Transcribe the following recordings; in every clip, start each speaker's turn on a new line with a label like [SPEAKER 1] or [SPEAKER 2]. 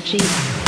[SPEAKER 1] energy.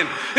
[SPEAKER 2] again.